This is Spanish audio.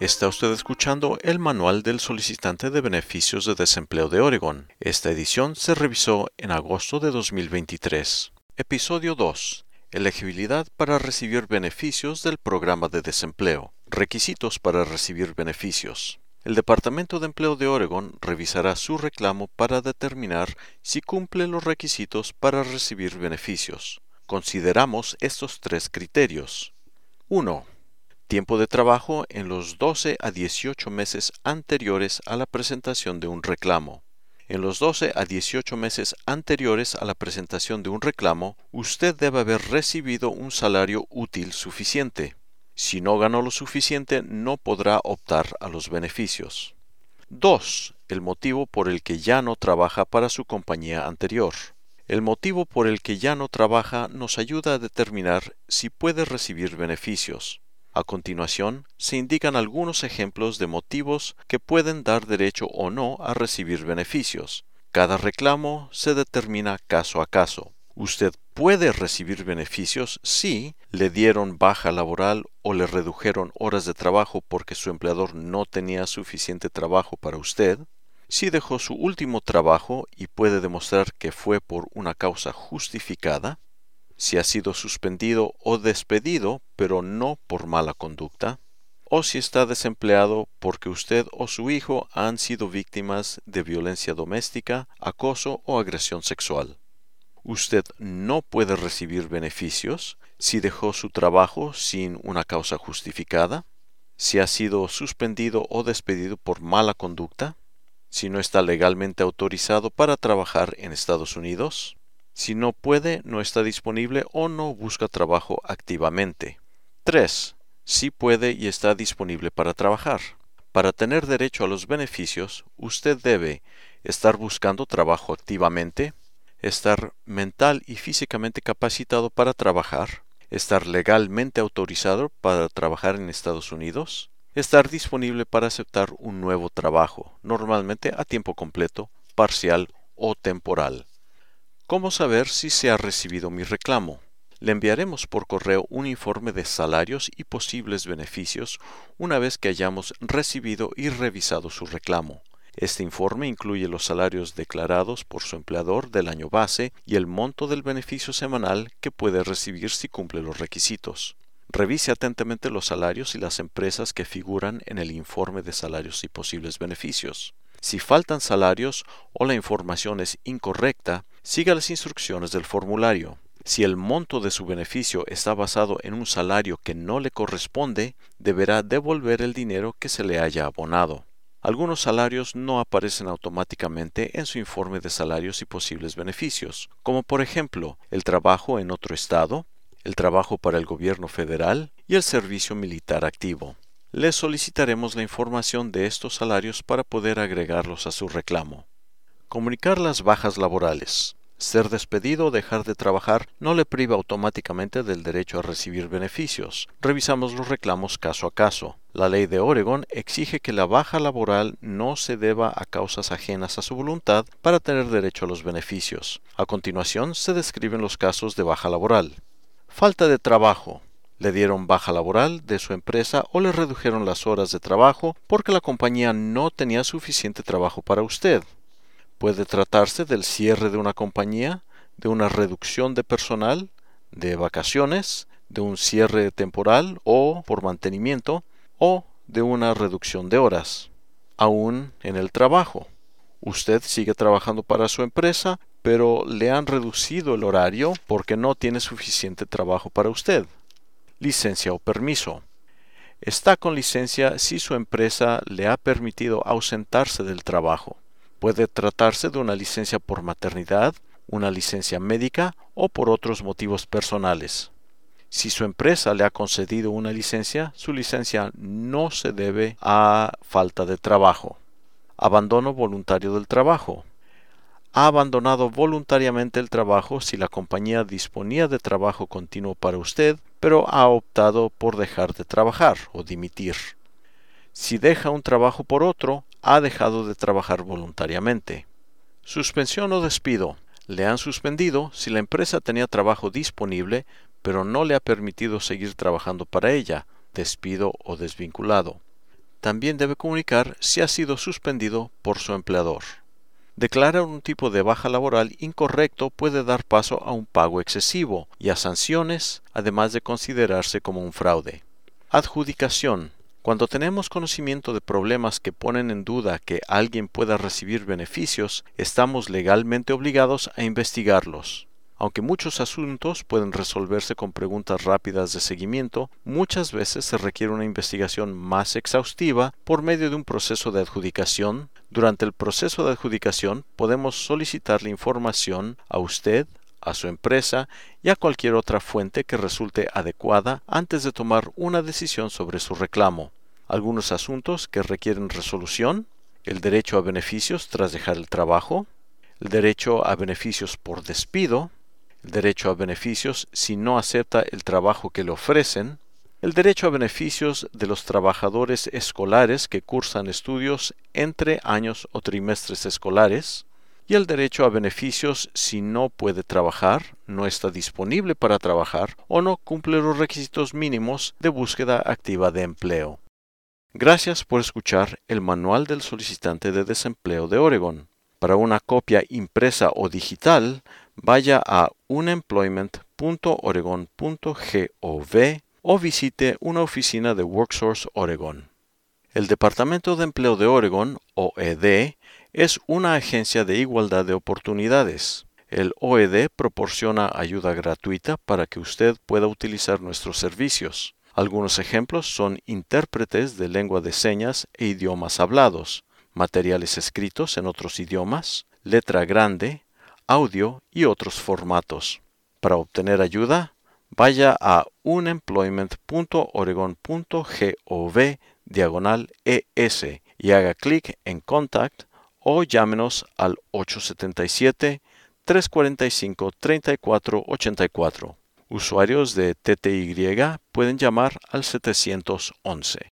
Está usted escuchando el Manual del Solicitante de Beneficios de Desempleo de Oregon. Esta edición se revisó en agosto de 2023. Episodio 2. Elegibilidad para recibir beneficios del programa de desempleo. Requisitos para recibir beneficios. El Departamento de Empleo de Oregon revisará su reclamo para determinar si cumple los requisitos para recibir beneficios. Consideramos estos tres criterios. 1 tiempo de trabajo en los 12 a 18 meses anteriores a la presentación de un reclamo. En los 12 a 18 meses anteriores a la presentación de un reclamo, usted debe haber recibido un salario útil suficiente. Si no ganó lo suficiente, no podrá optar a los beneficios. 2. El motivo por el que ya no trabaja para su compañía anterior. El motivo por el que ya no trabaja nos ayuda a determinar si puede recibir beneficios. A continuación, se indican algunos ejemplos de motivos que pueden dar derecho o no a recibir beneficios. Cada reclamo se determina caso a caso. Usted puede recibir beneficios si le dieron baja laboral o le redujeron horas de trabajo porque su empleador no tenía suficiente trabajo para usted, si dejó su último trabajo y puede demostrar que fue por una causa justificada, si ha sido suspendido o despedido, pero no por mala conducta, o si está desempleado porque usted o su hijo han sido víctimas de violencia doméstica, acoso o agresión sexual. Usted no puede recibir beneficios si dejó su trabajo sin una causa justificada, si ha sido suspendido o despedido por mala conducta, si no está legalmente autorizado para trabajar en Estados Unidos, si no puede, no está disponible o no busca trabajo activamente. 3. Si puede y está disponible para trabajar. Para tener derecho a los beneficios, usted debe estar buscando trabajo activamente, estar mental y físicamente capacitado para trabajar, estar legalmente autorizado para trabajar en Estados Unidos, estar disponible para aceptar un nuevo trabajo, normalmente a tiempo completo, parcial o temporal. ¿Cómo saber si se ha recibido mi reclamo? Le enviaremos por correo un informe de salarios y posibles beneficios una vez que hayamos recibido y revisado su reclamo. Este informe incluye los salarios declarados por su empleador del año base y el monto del beneficio semanal que puede recibir si cumple los requisitos. Revise atentamente los salarios y las empresas que figuran en el informe de salarios y posibles beneficios. Si faltan salarios o la información es incorrecta, siga las instrucciones del formulario. Si el monto de su beneficio está basado en un salario que no le corresponde, deberá devolver el dinero que se le haya abonado. Algunos salarios no aparecen automáticamente en su informe de salarios y posibles beneficios, como por ejemplo el trabajo en otro estado, el trabajo para el gobierno federal y el servicio militar activo. Le solicitaremos la información de estos salarios para poder agregarlos a su reclamo. Comunicar las bajas laborales. Ser despedido o dejar de trabajar no le priva automáticamente del derecho a recibir beneficios. Revisamos los reclamos caso a caso. La ley de Oregon exige que la baja laboral no se deba a causas ajenas a su voluntad para tener derecho a los beneficios. A continuación se describen los casos de baja laboral. Falta de trabajo. Le dieron baja laboral de su empresa o le redujeron las horas de trabajo porque la compañía no tenía suficiente trabajo para usted. Puede tratarse del cierre de una compañía, de una reducción de personal, de vacaciones, de un cierre temporal o por mantenimiento, o de una reducción de horas. Aún en el trabajo. Usted sigue trabajando para su empresa, pero le han reducido el horario porque no tiene suficiente trabajo para usted. Licencia o permiso. Está con licencia si su empresa le ha permitido ausentarse del trabajo. Puede tratarse de una licencia por maternidad, una licencia médica o por otros motivos personales. Si su empresa le ha concedido una licencia, su licencia no se debe a falta de trabajo. Abandono voluntario del trabajo. Ha abandonado voluntariamente el trabajo si la compañía disponía de trabajo continuo para usted, pero ha optado por dejar de trabajar o dimitir. Si deja un trabajo por otro, ha dejado de trabajar voluntariamente. Suspensión o despido. Le han suspendido si la empresa tenía trabajo disponible, pero no le ha permitido seguir trabajando para ella, despido o desvinculado. también debe comunicar si ha sido suspendido por su empleador. Declarar un tipo de baja laboral incorrecto puede dar paso a un pago excesivo y a sanciones, además de considerarse como un fraude. Adjudicación. Cuando tenemos conocimiento de problemas que ponen en duda que alguien pueda recibir beneficios, estamos legalmente obligados a investigarlos. Aunque muchos asuntos pueden resolverse con preguntas rápidas de seguimiento, muchas veces se requiere una investigación más exhaustiva por medio de un proceso de adjudicación. Durante el proceso de adjudicación podemos solicitarle información a usted, a su empresa y a cualquier otra fuente que resulte adecuada antes de tomar una decisión sobre su reclamo. Algunos asuntos que requieren resolución, el derecho a beneficios tras dejar el trabajo, el derecho a beneficios por despido, el derecho a beneficios si no acepta el trabajo que le ofrecen, el derecho a beneficios de los trabajadores escolares que cursan estudios entre años o trimestres escolares, y el derecho a beneficios si no puede trabajar, no está disponible para trabajar o no cumple los requisitos mínimos de búsqueda activa de empleo. Gracias por escuchar el Manual del Solicitante de Desempleo de Oregon. Para una copia impresa o digital, vaya a unemployment.oregon.gov o visite una oficina de WorkSource Oregon. El Departamento de Empleo de Oregon, OED, es una agencia de igualdad de oportunidades. El OED proporciona ayuda gratuita para que usted pueda utilizar nuestros servicios. Algunos ejemplos son intérpretes de lengua de señas e idiomas hablados, materiales escritos en otros idiomas, letra grande, audio y otros formatos. Para obtener ayuda, vaya a unemployment.oregon.gov diagonal ES y haga clic en Contact o llámenos al 877-345-3484. Usuarios de TTY pueden llamar al 711.